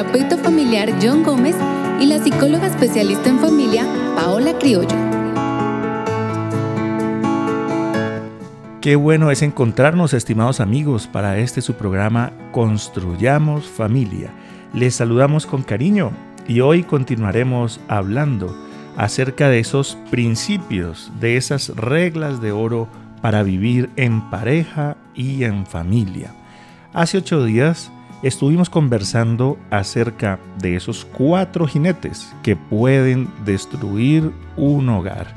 terapeuta familiar John Gómez y la psicóloga especialista en familia Paola Criollo. Qué bueno es encontrarnos, estimados amigos, para este su programa Construyamos Familia. Les saludamos con cariño y hoy continuaremos hablando acerca de esos principios, de esas reglas de oro para vivir en pareja y en familia. Hace ocho días estuvimos conversando acerca de esos cuatro jinetes que pueden destruir un hogar.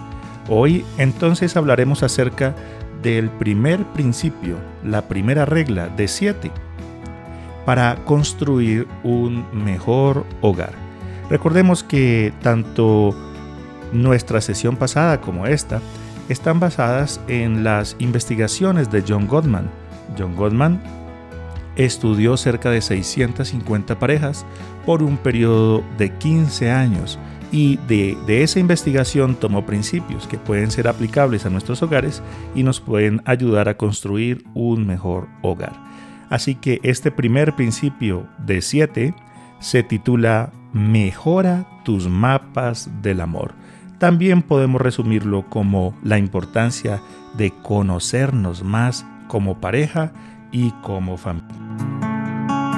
Hoy entonces hablaremos acerca del primer principio, la primera regla de siete, para construir un mejor hogar. Recordemos que tanto nuestra sesión pasada como esta están basadas en las investigaciones de John Gottman. John Gottman estudió cerca de 650 parejas por un periodo de 15 años y de, esa investigación tomó principios que pueden ser aplicables a nuestros hogares y nos pueden ayudar a construir un mejor hogar. Así que este primer principio de 7 se titula Mejora tus mapas del amor. También podemos resumirlo como la importancia de conocernos más como pareja y como familia.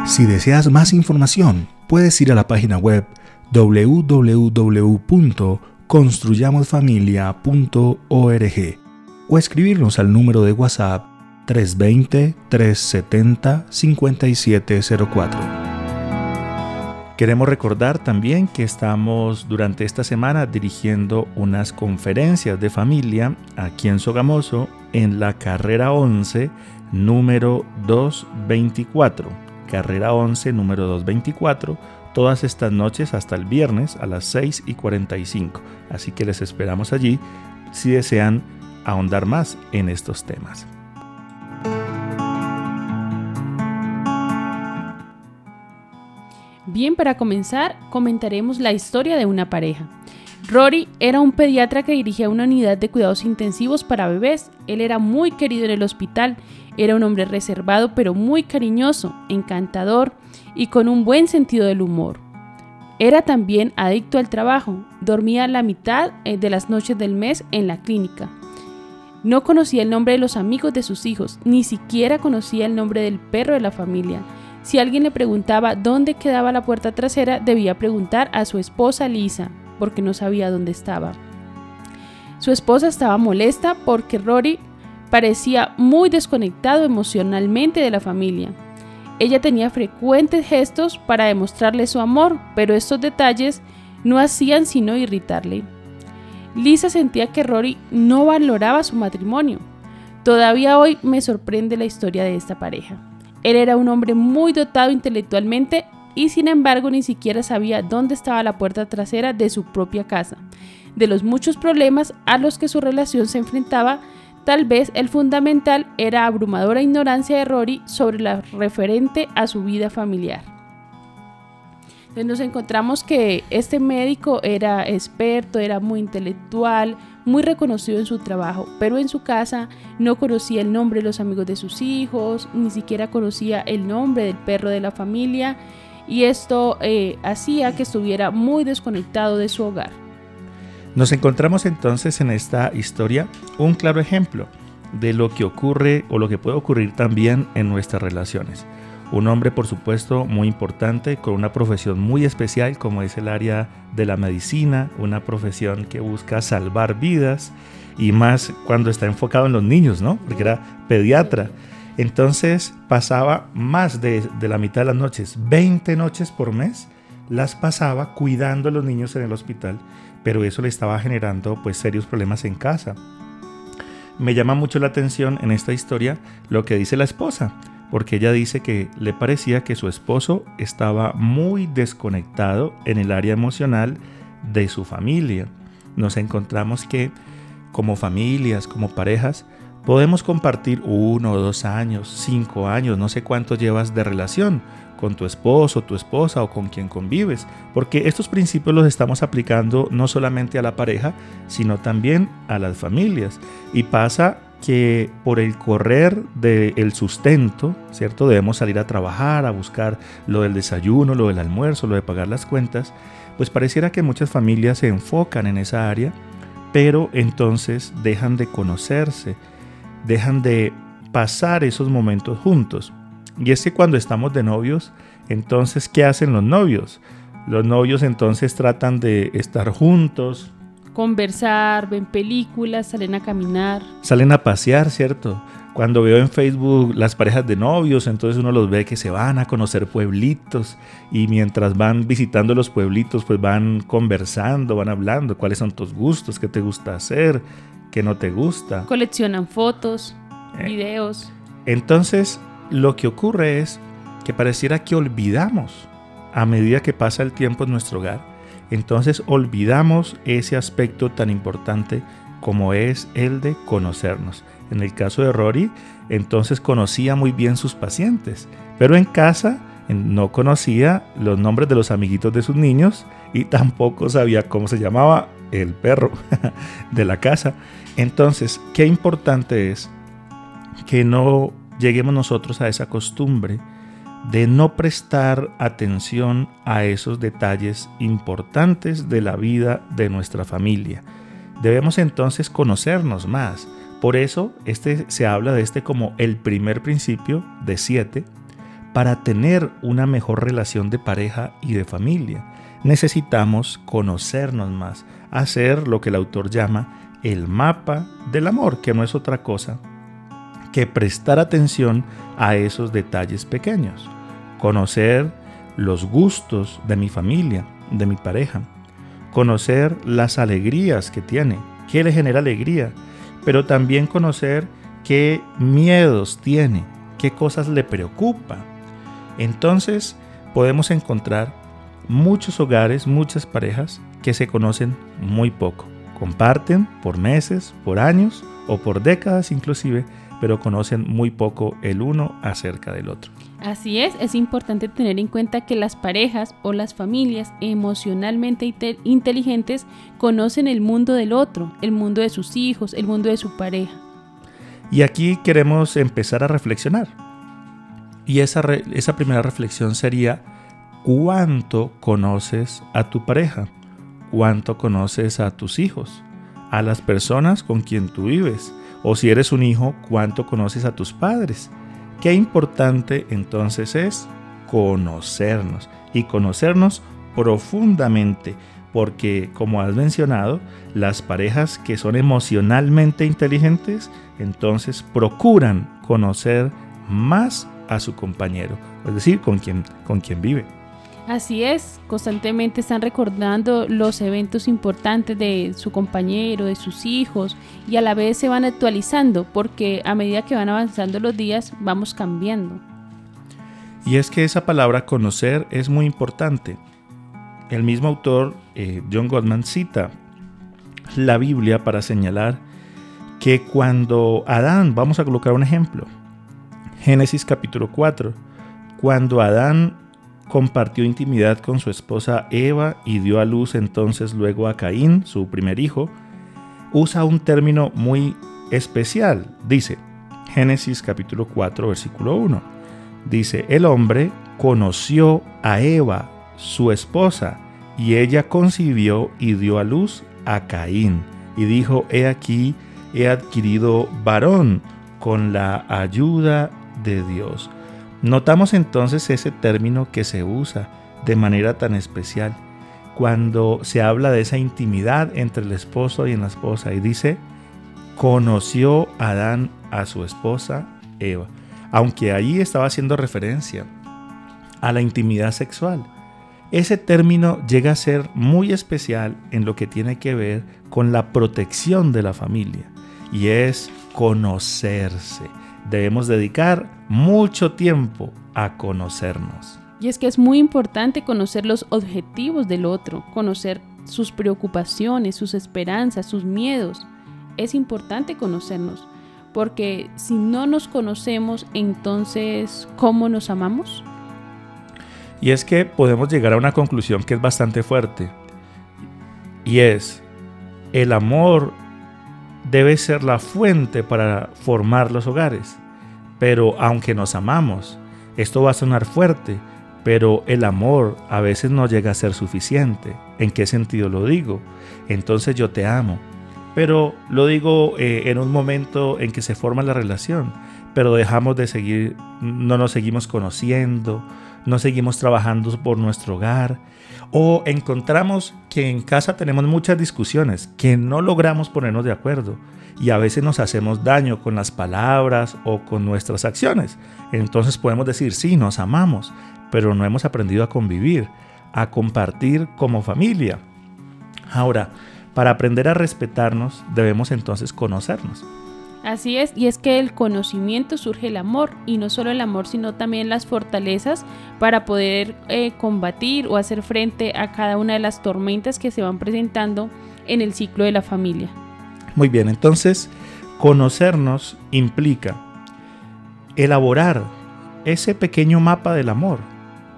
Si deseas más información, puedes ir a la página web www.construyamosfamilia.org o escribirnos al número de WhatsApp 320-370-5704. Queremos recordar también que estamos durante esta semana dirigiendo unas conferencias de familia aquí en Sogamoso en la carrera 11 número 224. Carrera 11 número 224 todas estas noches hasta el viernes a las 6 y 45. Así que les esperamos allí si desean ahondar más en estos temas. Bien, para comenzar, comentaremos la historia de una pareja. Rory era un pediatra que dirigía una unidad de cuidados intensivos para bebés. Él era muy querido en el hospital, era un hombre reservado pero muy cariñoso, encantador y con un buen sentido del humor. Era también adicto al trabajo, dormía la mitad eh, de las noches del mes en la clínica. No conocía el nombre de los amigos de sus hijos, ni siquiera conocía el nombre del perro de la familia. Si alguien le preguntaba dónde quedaba la puerta trasera, debía preguntar a su esposa Lisa, porque no sabía dónde estaba. Su esposa estaba molesta porque Rory parecía muy desconectado emocionalmente de la familia. Ella tenía frecuentes gestos para demostrarle su amor, pero estos detalles no hacían sino irritarle. Lisa sentía que Rory no valoraba su matrimonio. Todavía hoy me sorprende la historia de esta pareja. Él era un hombre muy dotado intelectualmente y sin embargo ni siquiera sabía dónde estaba la puerta trasera de su propia casa. De los muchos problemas a los que su relación se enfrentaba, tal vez el fundamental era abrumadora ignorancia de Rory sobre la referente a su vida familiar. Entonces nos encontramos que este médico era experto, era muy intelectual, muy reconocido en su trabajo, pero en su casa no conocía el nombre de los amigos de sus hijos, ni siquiera conocía el nombre del perro de la familia y esto eh, hacía que estuviera muy desconectado de su hogar. Nos encontramos entonces en esta historia un claro ejemplo de lo que ocurre o lo que puede ocurrir también en nuestras relaciones. Un hombre, por supuesto, muy importante, con una profesión muy especial como es el área de la medicina, una profesión que busca salvar vidas y más cuando está enfocado en los niños, ¿no? Porque era pediatra. Entonces pasaba más de, de la mitad de las noches, 20 noches por mes, las pasaba cuidando a los niños en el hospital, pero eso le estaba generando pues serios problemas en casa. Me llama mucho la atención en esta historia lo que dice la esposa porque ella dice que le parecía que su esposo estaba muy desconectado en el área emocional de su familia. Nos encontramos que como familias, como parejas, podemos compartir uno dos años, cinco años, no sé cuánto llevas de relación con tu esposo, tu esposa o con quien convives, porque estos principios los estamos aplicando no solamente a la pareja, sino también a las familias. Y pasa que por el correr del sustento, ¿cierto? Debemos salir a trabajar, a buscar lo del desayuno, lo del almuerzo, lo de pagar las cuentas, pues pareciera que muchas familias se enfocan en esa área, pero entonces dejan de conocerse, dejan de pasar esos momentos juntos. Y es que cuando estamos de novios, entonces, ¿qué hacen los novios? Los novios entonces tratan de estar juntos. Conversar, ven películas, salen a caminar. Salen a pasear, ¿cierto? Cuando veo en Facebook las parejas de novios, entonces uno los ve que se van a conocer pueblitos y mientras van visitando los pueblitos, pues van conversando, van hablando cuáles son tus gustos, qué te gusta hacer, qué no te gusta. Coleccionan fotos, eh. videos. Entonces, lo que ocurre es que pareciera que olvidamos a medida que pasa el tiempo en nuestro hogar. Entonces olvidamos ese aspecto tan importante como es el de conocernos. En el caso de Rory, entonces conocía muy bien sus pacientes, pero en casa no conocía los nombres de los amiguitos de sus niños y tampoco sabía cómo se llamaba el perro de la casa. Entonces, qué importante es que no lleguemos nosotros a esa costumbre de no prestar atención a esos detalles importantes de la vida de nuestra familia. Debemos entonces conocernos más. Por eso este, se habla de este como el primer principio de siete para tener una mejor relación de pareja y de familia. Necesitamos conocernos más, hacer lo que el autor llama el mapa del amor, que no es otra cosa que prestar atención a esos detalles pequeños conocer los gustos de mi familia, de mi pareja, conocer las alegrías que tiene, qué le genera alegría, pero también conocer qué miedos tiene, qué cosas le preocupa. Entonces podemos encontrar muchos hogares, muchas parejas que se conocen muy poco. Comparten por meses, por años o por décadas inclusive, pero conocen muy poco el uno acerca del otro. Así es, es importante tener en cuenta que las parejas o las familias emocionalmente inteligentes conocen el mundo del otro, el mundo de sus hijos, el mundo de su pareja. Y aquí queremos empezar a reflexionar. Y esa, esa primera reflexión sería, ¿cuánto conoces a tu pareja? ¿Cuánto conoces a tus hijos? ¿A las personas con quien tú vives? O si eres un hijo, ¿cuánto conoces a tus padres? Qué importante entonces es conocernos y conocernos profundamente, porque como has mencionado, las parejas que son emocionalmente inteligentes, entonces procuran conocer más a su compañero, es decir, con quien, con quien vive. Así es, constantemente están recordando los eventos importantes de su compañero, de sus hijos, y a la vez se van actualizando, porque a medida que van avanzando los días, vamos cambiando. Y es que esa palabra conocer es muy importante. El mismo autor, eh, John Goldman, cita la Biblia para señalar que cuando Adán, vamos a colocar un ejemplo, Génesis capítulo 4, cuando Adán compartió intimidad con su esposa Eva y dio a luz entonces luego a Caín, su primer hijo, usa un término muy especial. Dice, Génesis capítulo 4, versículo 1. Dice, el hombre conoció a Eva, su esposa, y ella concibió y dio a luz a Caín. Y dijo, he aquí, he adquirido varón con la ayuda de Dios. Notamos entonces ese término que se usa de manera tan especial cuando se habla de esa intimidad entre el esposo y la esposa y dice, conoció Adán a su esposa Eva, aunque ahí estaba haciendo referencia a la intimidad sexual. Ese término llega a ser muy especial en lo que tiene que ver con la protección de la familia y es conocerse debemos dedicar mucho tiempo a conocernos. Y es que es muy importante conocer los objetivos del otro, conocer sus preocupaciones, sus esperanzas, sus miedos. Es importante conocernos, porque si no nos conocemos, entonces, ¿cómo nos amamos? Y es que podemos llegar a una conclusión que es bastante fuerte. Y es, el amor debe ser la fuente para formar los hogares. Pero aunque nos amamos, esto va a sonar fuerte, pero el amor a veces no llega a ser suficiente. ¿En qué sentido lo digo? Entonces yo te amo. Pero lo digo eh, en un momento en que se forma la relación, pero dejamos de seguir, no nos seguimos conociendo, no seguimos trabajando por nuestro hogar, o encontramos que en casa tenemos muchas discusiones, que no logramos ponernos de acuerdo y a veces nos hacemos daño con las palabras o con nuestras acciones. Entonces podemos decir, sí, nos amamos, pero no hemos aprendido a convivir, a compartir como familia. Ahora, para aprender a respetarnos, debemos entonces conocernos. Así es, y es que el conocimiento surge el amor, y no solo el amor, sino también las fortalezas para poder eh, combatir o hacer frente a cada una de las tormentas que se van presentando en el ciclo de la familia. Muy bien, entonces conocernos implica elaborar ese pequeño mapa del amor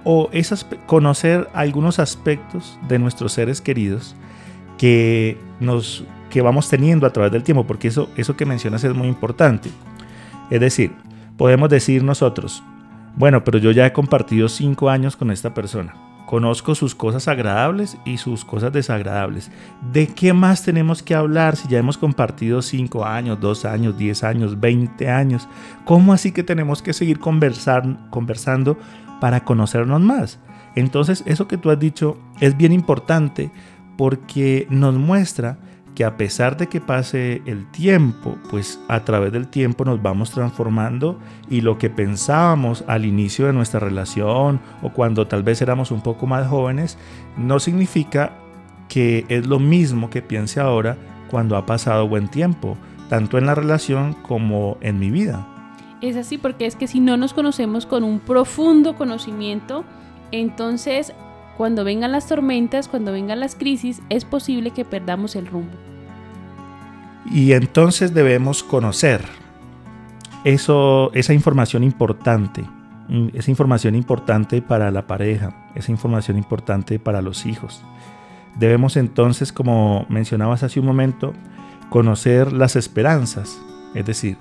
o esas, conocer algunos aspectos de nuestros seres queridos que nos que vamos teniendo a través del tiempo, porque eso, eso que mencionas es muy importante. Es decir, podemos decir nosotros, bueno, pero yo ya he compartido cinco años con esta persona. Conozco sus cosas agradables y sus cosas desagradables. ¿De qué más tenemos que hablar si ya hemos compartido cinco años, dos años, diez años, veinte años? ¿Cómo así que tenemos que seguir conversar, conversando para conocernos más? Entonces, eso que tú has dicho es bien importante porque nos muestra que a pesar de que pase el tiempo, pues a través del tiempo nos vamos transformando y lo que pensábamos al inicio de nuestra relación o cuando tal vez éramos un poco más jóvenes, no significa que es lo mismo que piense ahora cuando ha pasado buen tiempo, tanto en la relación como en mi vida. Es así porque es que si no nos conocemos con un profundo conocimiento, entonces cuando vengan las tormentas, cuando vengan las crisis, es posible que perdamos el rumbo. Y entonces debemos conocer eso, esa información importante, esa información importante para la pareja, esa información importante para los hijos. Debemos entonces, como mencionabas hace un momento, conocer las esperanzas, es decir,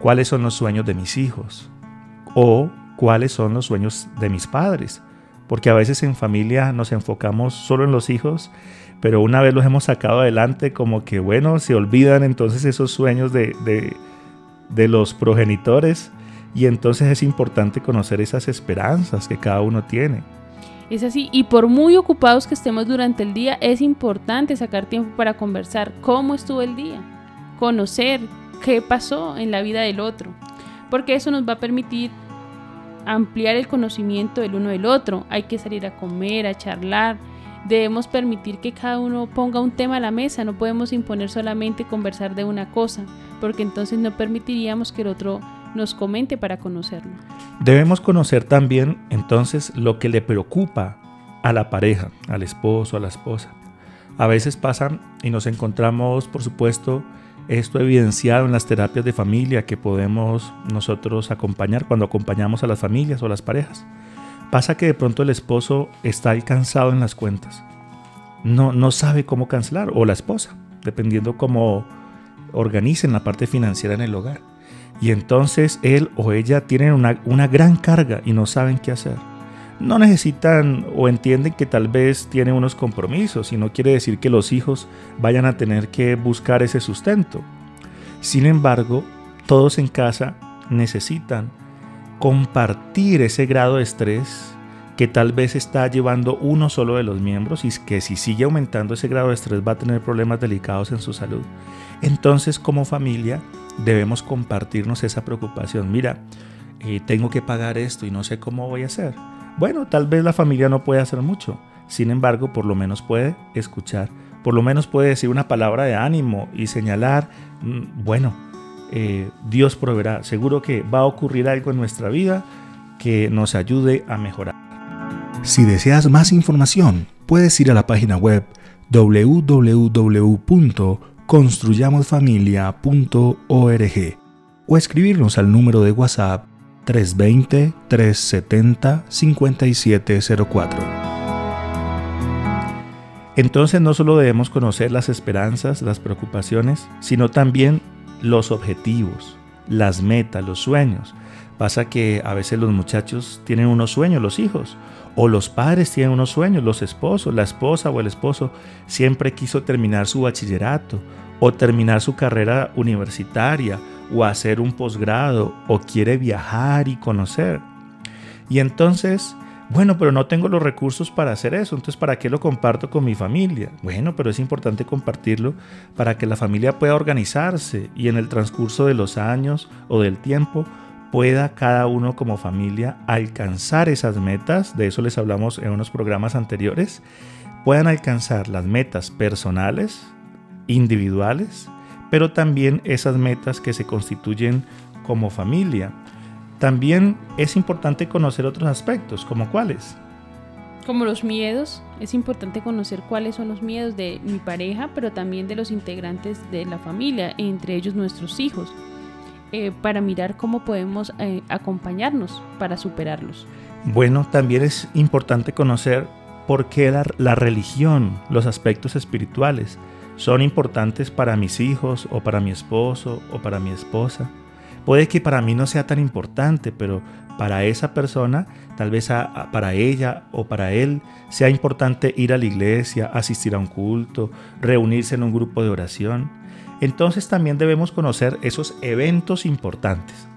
cuáles son los sueños de mis hijos o cuáles son los sueños de mis padres, porque a veces en familia nos enfocamos solo en los hijos pero una vez los hemos sacado adelante, como que bueno, se olvidan entonces esos sueños de, de, los progenitores y entonces es importante conocer esas esperanzas que cada uno tiene. Es así, y por muy ocupados que estemos durante el día, es importante sacar tiempo para conversar cómo estuvo el día, conocer qué pasó en la vida del otro, porque eso nos va a permitir ampliar el conocimiento del uno del otro. Hay que salir a comer, a charlar, Debemos permitir que cada uno ponga un tema a la mesa, no podemos imponer solamente conversar de una cosa, porque entonces no permitiríamos que el otro nos comente para conocerlo. Debemos conocer también entonces lo que le preocupa a la pareja, al esposo, a la esposa. A veces pasan y nos encontramos, por supuesto, esto evidenciado en las terapias de familia que podemos nosotros acompañar cuando acompañamos a las familias o las parejas. Pasa que de pronto el esposo está alcanzado en las cuentas. No, no sabe cómo cancelar, o la esposa, dependiendo cómo organicen la parte financiera en el hogar. Y entonces él o ella tienen una, una gran carga y no saben qué hacer. No necesitan o entienden que tal vez tienen unos compromisos y no quiere decir que los hijos vayan a tener que buscar ese sustento. Sin embargo, todos en casa necesitan compartir ese grado de estrés que tal vez está llevando uno solo de los miembros y que si sigue aumentando ese grado de estrés va a tener problemas delicados en su salud. Entonces como familia debemos compartirnos esa preocupación. Mira, eh, tengo que pagar esto y no sé cómo voy a hacer. Bueno, tal vez la familia no puede hacer mucho. Sin embargo, por lo menos puede escuchar. Por lo menos puede decir una palabra de ánimo y señalar, mm, bueno, eh, Dios proveerá. Seguro que va a ocurrir algo en nuestra vida que nos ayude a mejorar. Si deseas más información, puedes ir a la página web www.construyamosfamilia.org o escribirnos al número de WhatsApp 320-370-5704. Entonces no solo debemos conocer las esperanzas, las preocupaciones, sino también los objetivos, las metas, los sueños. Pasa que a veces los muchachos tienen unos sueños, los hijos, o los padres tienen unos sueños, los esposos, la esposa o el esposo siempre quiso terminar su bachillerato o terminar su carrera universitaria o hacer un posgrado o quiere viajar y conocer. Y entonces, bueno, pero no tengo los recursos para hacer eso, entonces ¿para qué lo comparto con mi familia? Bueno, pero es importante compartirlo para que la familia pueda organizarse y en el transcurso de los años o del tiempo pueda cada uno como familia alcanzar esas metas, de eso les hablamos en unos programas anteriores, puedan alcanzar las metas personales, individuales, pero también esas metas que se constituyen como familia. También es importante conocer otros aspectos, como cuáles. Como los miedos, es importante conocer cuáles son los miedos de mi pareja, pero también de los integrantes de la familia, entre ellos nuestros hijos. Eh, para mirar cómo podemos eh, acompañarnos para superarlos. Bueno, también es importante conocer por qué la, la, religión, los aspectos espirituales, son importantes para mis hijos o para mi esposo o para mi esposa. Puede que para mí no sea tan importante, pero para esa persona, tal vez para ella o para él, sea importante ir a la iglesia, asistir a un culto, reunirse en un grupo de oración entonces también debemos conocer esos eventos importantes.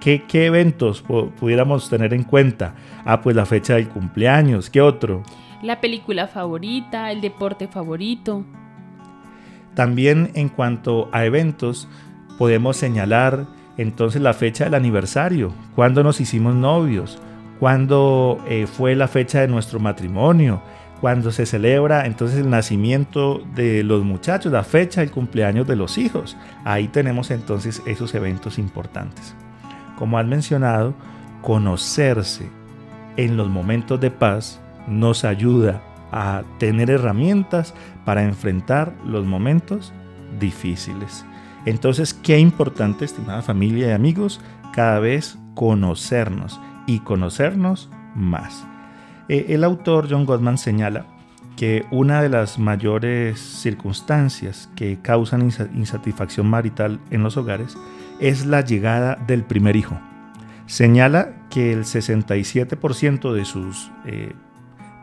¿Qué, eventos pudiéramos tener en cuenta? Ah, pues la fecha del cumpleaños. ¿Qué otro? La película favorita, el deporte favorito. También en cuanto a eventos, podemos señalar entonces la fecha del aniversario, cuándo nos hicimos novios, cuándo eh, fue la fecha de nuestro matrimonio, cuando se celebra entonces el nacimiento de los muchachos, la fecha del cumpleaños de los hijos. Ahí tenemos entonces esos eventos importantes. Como has mencionado, conocerse en los momentos de paz nos ayuda a tener herramientas para enfrentar los momentos difíciles. Entonces, qué importante, estimada familia y amigos, cada vez conocernos y conocernos más. Eh, el autor John Gottman señala que una de las mayores circunstancias que causan insatisfacción marital en los hogares es la llegada del primer hijo. Señala que el 67% de, sus, eh,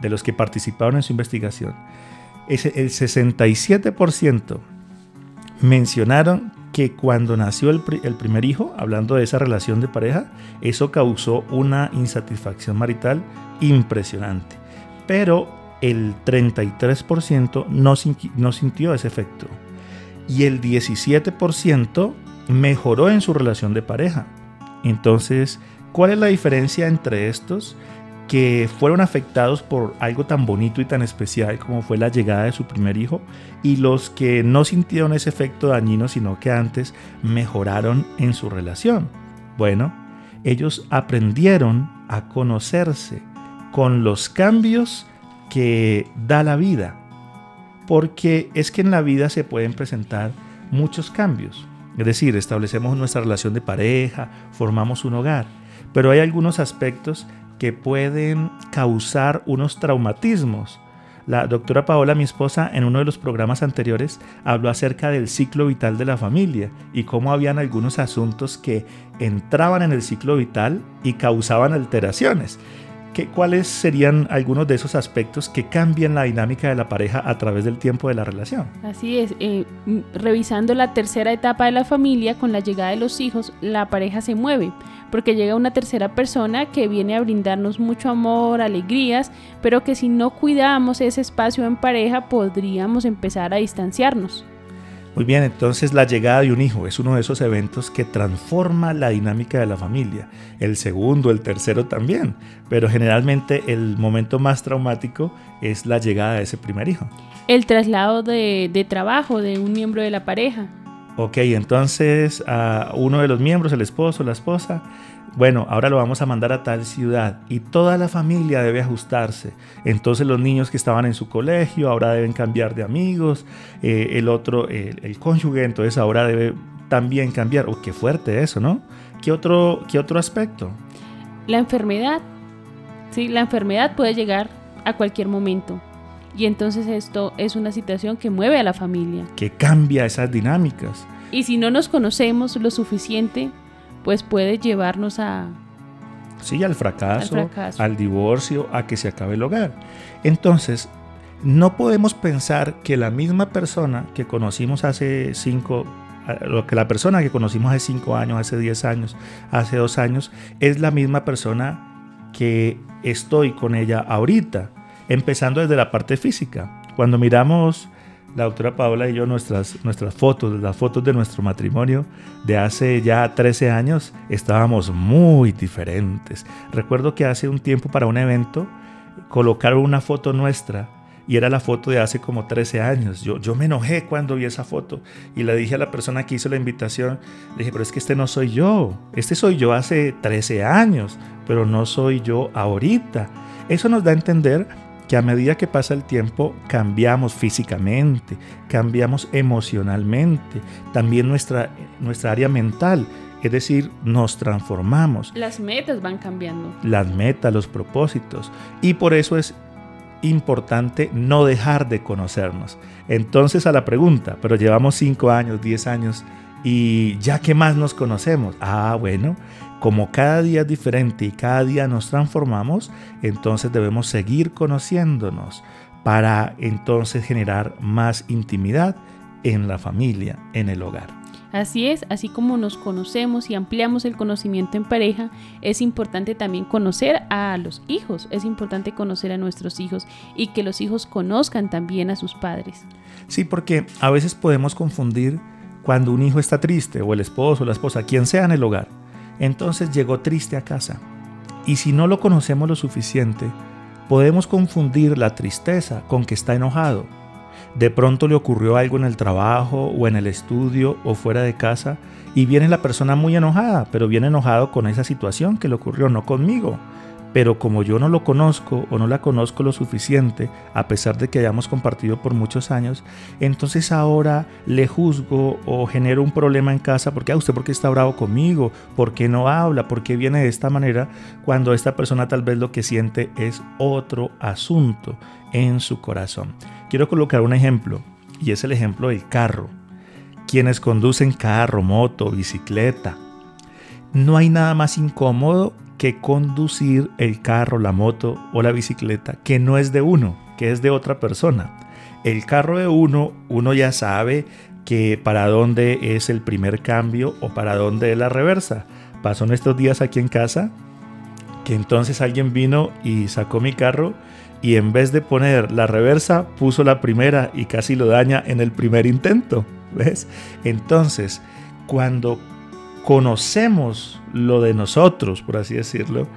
de los que participaron en su investigación, el 67% mencionaron que cuando nació el, el, primer hijo, hablando de esa relación de pareja, eso causó una insatisfacción marital impresionante. Pero el 33% no, no sintió ese efecto. Y el 17% mejoró en su relación de pareja. Entonces, ¿cuál es la diferencia entre estos que fueron afectados por algo tan bonito y tan especial como fue la llegada de su primer hijo y los que no sintieron ese efecto dañino sino que antes mejoraron en su relación? Bueno, ellos aprendieron a conocerse, con los cambios que da la vida. Porque es que en la vida se pueden presentar muchos cambios. Es decir, establecemos nuestra relación de pareja, formamos un hogar, pero hay algunos aspectos que pueden causar unos traumatismos. La doctora Paola, mi esposa, en uno de los programas anteriores habló acerca del ciclo vital de la familia y cómo habían algunos asuntos que entraban en el ciclo vital y causaban alteraciones. ¿Cuáles serían algunos de esos aspectos que cambian la dinámica de la pareja a través del tiempo de la relación? Así es, eh, revisando la tercera etapa de la familia, con la llegada de los hijos, la pareja se mueve, porque llega una tercera persona que viene a brindarnos mucho amor, alegrías, pero que si no cuidamos ese espacio en pareja podríamos empezar a distanciarnos. Muy bien, entonces la llegada de un hijo es uno de esos eventos que transforma la dinámica de la familia. El segundo, el tercero también, pero generalmente el momento más traumático es la llegada de ese primer hijo. El traslado de, trabajo de un miembro de la pareja. Ok, entonces a uno de los miembros, el esposo, la esposa, bueno, ahora lo vamos a mandar a tal ciudad y toda la familia debe ajustarse. Entonces los niños que estaban en su colegio ahora deben cambiar de amigos, eh, el otro, el, cónyuge, entonces ahora debe también cambiar. Oh, qué fuerte eso, ¿no? ¿Qué otro, qué otro aspecto? La enfermedad. Sí, la enfermedad puede llegar a cualquier momento. Y entonces esto es una situación que mueve a la familia. Que cambia esas dinámicas. Y si no nos conocemos lo suficiente, pues puede llevarnos a... Sí, al fracaso, al divorcio, a que se acabe el hogar. Entonces, no podemos pensar que la misma persona que conocimos hace cinco, lo que la persona que conocimos hace cinco años, hace diez años, hace dos años, es la misma persona que estoy con ella ahorita, empezando desde la parte física. Cuando miramos la doctora Paola y yo nuestras, nuestras fotos, las fotos de nuestro matrimonio de hace ya 13 años, estábamos muy diferentes. Recuerdo que hace un tiempo para un evento colocaron una foto nuestra y era la foto de hace como 13 años. Yo, yo me enojé cuando vi esa foto y le dije a la persona que hizo la invitación, dije, pero es que este no soy yo, este soy yo hace 13 años, pero no soy yo ahorita. Eso nos da a entender que a medida que pasa el tiempo cambiamos físicamente, cambiamos emocionalmente, también nuestra, nuestra área mental, es decir, nos transformamos. Las metas van cambiando. Las metas, los propósitos. Y por eso es importante no dejar de conocernos. Entonces a la pregunta, pero llevamos 5 años, 10 años y ya que más nos conocemos. Ah, bueno, como cada día es diferente y cada día nos transformamos, entonces debemos seguir conociéndonos para entonces generar más intimidad en la familia, en el hogar. Así es, así como nos conocemos y ampliamos el conocimiento en pareja, es importante también conocer a los hijos, es importante conocer a nuestros hijos y que los hijos conozcan también a sus padres. Sí, porque a veces podemos confundir cuando un hijo está triste o el esposo o la esposa, quien sea en el hogar entonces llegó triste a casa. Y si no lo conocemos lo suficiente, podemos confundir la tristeza con que está enojado. De pronto le ocurrió algo en el trabajo o en el estudio o fuera de casa y viene la persona muy enojada, pero viene enojado con esa situación que le ocurrió, no conmigo pero como yo no lo conozco o no la conozco lo suficiente, a pesar de que hayamos compartido por muchos años, entonces ahora le juzgo o genero un problema en casa porque, ah, ¿usted por qué está bravo conmigo? ¿Por qué no habla? ¿Por qué viene de esta manera? Cuando esta persona tal vez lo que siente es otro asunto en su corazón. Quiero colocar un ejemplo, y es el ejemplo del carro. Quienes conducen carro, moto, bicicleta, no hay nada más incómodo conducir el carro, la moto o la bicicleta que no es de uno, que es de otra persona. El carro de uno, uno ya sabe que para dónde es el primer cambio o para dónde es la reversa. Pasó en estos días aquí en casa que entonces alguien vino y sacó mi carro y en vez de poner la reversa puso la primera y casi lo daña en el primer intento. ¿Ves? Entonces, cuando conocemos lo de nosotros, por así decirlo,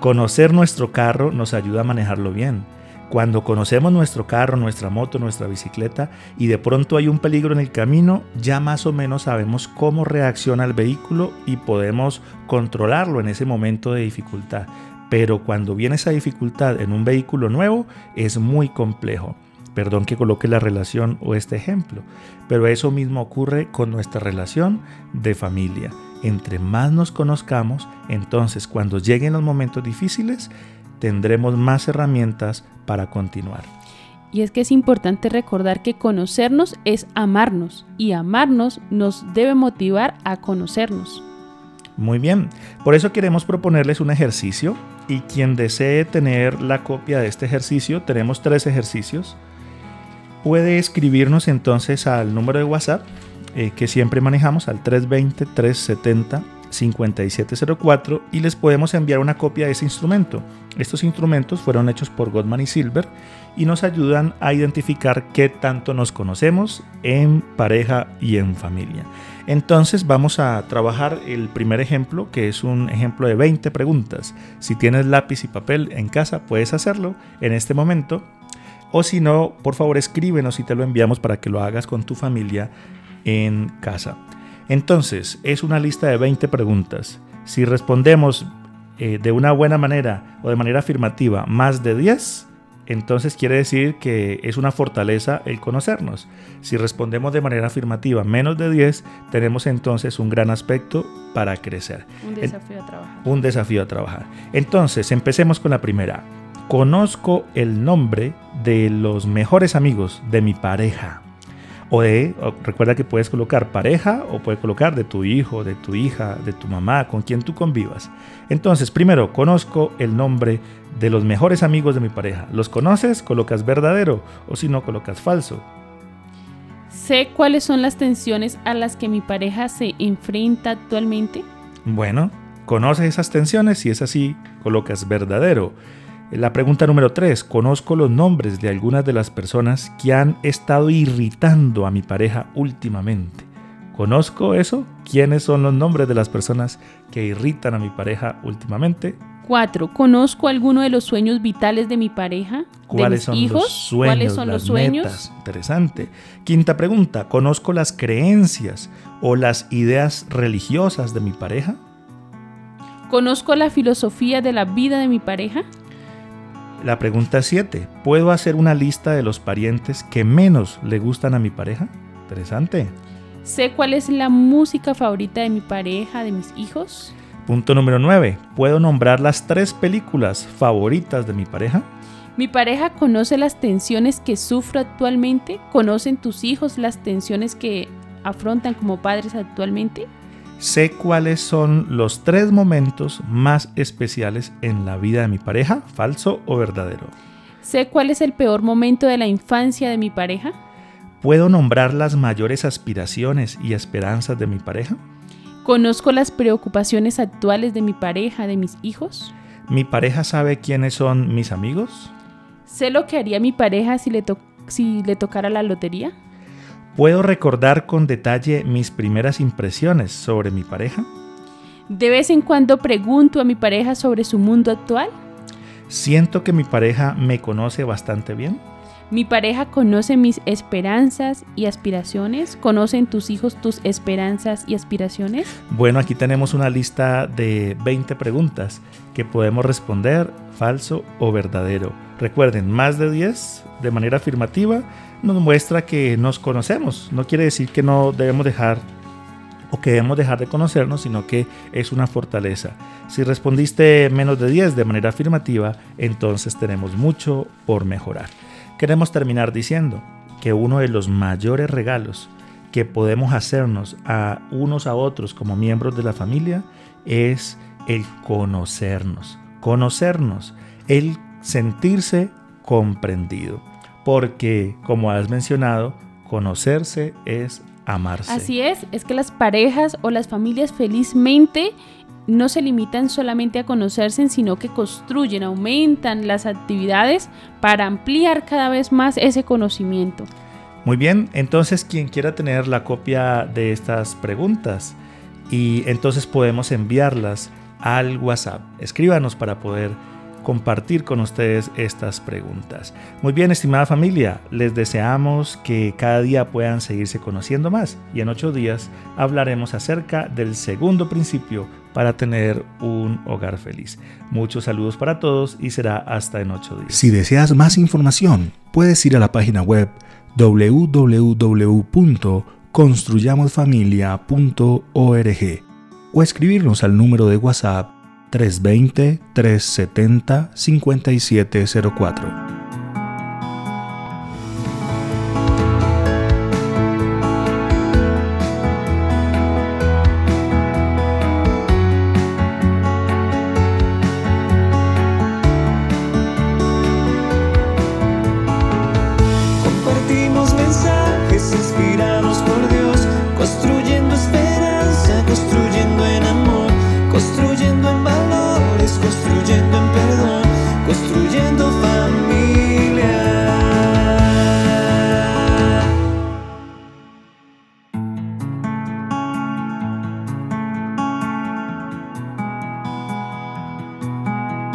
conocer nuestro carro nos ayuda a manejarlo bien. Cuando conocemos nuestro carro, nuestra moto, nuestra bicicleta y de pronto hay un peligro en el camino, ya más o menos sabemos cómo reacciona el vehículo y podemos controlarlo en ese momento de dificultad. Pero cuando viene esa dificultad en un vehículo nuevo es muy complejo. Perdón que coloque la relación o este ejemplo, pero eso mismo ocurre con nuestra relación de familia entre más nos conozcamos, entonces cuando lleguen los momentos difíciles, tendremos más herramientas para continuar. Y es que es importante recordar que conocernos es amarnos y amarnos nos debe motivar a conocernos. Muy bien, por eso queremos proponerles un ejercicio y quien desee tener la copia de este ejercicio, tenemos tres ejercicios, puede escribirnos entonces al número de WhatsApp eh, que siempre manejamos al 320-370-5704 y les podemos enviar una copia de ese instrumento. Estos instrumentos fueron hechos por Goldman y Silver y nos ayudan a identificar qué tanto nos conocemos en pareja y en familia. Entonces vamos a trabajar el primer ejemplo, que es un ejemplo de 20 preguntas. Si tienes lápiz y papel en casa, puedes hacerlo en este momento. O si no, por favor escríbenos y te lo enviamos para que lo hagas con tu familia en casa. Entonces, es una lista de 20 preguntas. Si respondemos eh, de una buena manera o de manera afirmativa más de 10, entonces quiere decir que es una fortaleza el conocernos. Si respondemos de manera afirmativa menos de 10, tenemos entonces un gran aspecto para crecer. Un desafío a trabajar. Un desafío a trabajar. Entonces, empecemos con la primera. conozco el nombre de los mejores amigos de mi pareja. O de, recuerda que puedes colocar pareja o puedes colocar de tu hijo, de tu hija, de tu mamá, con quien tú convivas. Entonces, primero, conozco el nombre de los mejores amigos de mi pareja. ¿Los conoces? Colocas verdadero o si no, colocas falso. Sé cuáles son las tensiones a las que mi pareja se enfrenta actualmente. Bueno, conoces esas tensiones? Si es así, colocas verdadero. La pregunta número 3. Conozco los nombres de algunas de las personas que han estado irritando a mi pareja últimamente. ¿Conozco eso? ¿Quiénes son los nombres de las personas que irritan a mi pareja últimamente? 4. ¿Conozco alguno de los sueños vitales de mi pareja? ¿Cuáles son hijos? los sueños? ¿Cuáles son los sueños? Interesante. Quinta pregunta. ¿Conozco las creencias o las ideas religiosas de mi pareja? ¿Conozco la filosofía de la vida de mi pareja? La pregunta 7. ¿Puedo hacer una lista de los parientes que menos le gustan a mi pareja? Interesante. ¿Sé cuál es la música favorita de mi pareja, de mis hijos? Punto número 9. ¿Puedo nombrar las tres películas favoritas de mi pareja? ¿Mi pareja conoce las tensiones que sufro actualmente? ¿Conocen tus hijos las tensiones que afrontan como padres actualmente? Sé cuáles son los tres momentos más especiales en la vida de mi pareja, falso o verdadero. Sé cuál es el peor momento de la infancia de mi pareja. ¿Puedo nombrar las mayores aspiraciones y esperanzas de mi pareja? ¿Conozco las preocupaciones actuales de mi pareja, de mis hijos? ¿Mi pareja sabe quiénes son mis amigos? ¿Sé lo que haría mi pareja si le, si le tocara la lotería? ¿Puedo recordar con detalle mis primeras impresiones sobre mi pareja? ¿De vez en cuando pregunto a mi pareja sobre su mundo actual? ¿Siento que mi pareja me conoce bastante bien? ¿Mi pareja conoce mis esperanzas y aspiraciones? ¿Conocen tus hijos tus esperanzas y aspiraciones? Bueno, aquí tenemos una lista de 20 preguntas que podemos responder falso o verdadero. Recuerden, más de 10 de manera afirmativa nos muestra que nos conocemos. No quiere decir que no debemos dejar o que debemos dejar de conocernos, sino que es una fortaleza. Si respondiste menos de 10 de manera afirmativa, entonces tenemos mucho por mejorar. Queremos terminar diciendo que uno de los mayores regalos que podemos hacernos a unos a otros como miembros de la familia es el conocernos. Conocernos, el sentirse comprendido porque, como has mencionado, conocerse es amarse. Así es, es que las parejas o las familias felizmente no se limitan solamente a conocerse, sino que construyen, aumentan las actividades para ampliar cada vez más ese conocimiento. Muy bien, entonces quien quiera tener la copia de estas preguntas y entonces podemos enviarlas al WhatsApp. Escríbanos para poder compartir con ustedes estas preguntas. Muy bien, estimada familia, les deseamos que cada día puedan seguirse conociendo más y en ocho días hablaremos acerca del segundo principio para tener un hogar feliz. Muchos saludos para todos y será hasta en ocho días. Si deseas más información, puedes ir a la página web www.construyamosfamilia.org o escribirnos al número de WhatsApp 320-370-5704.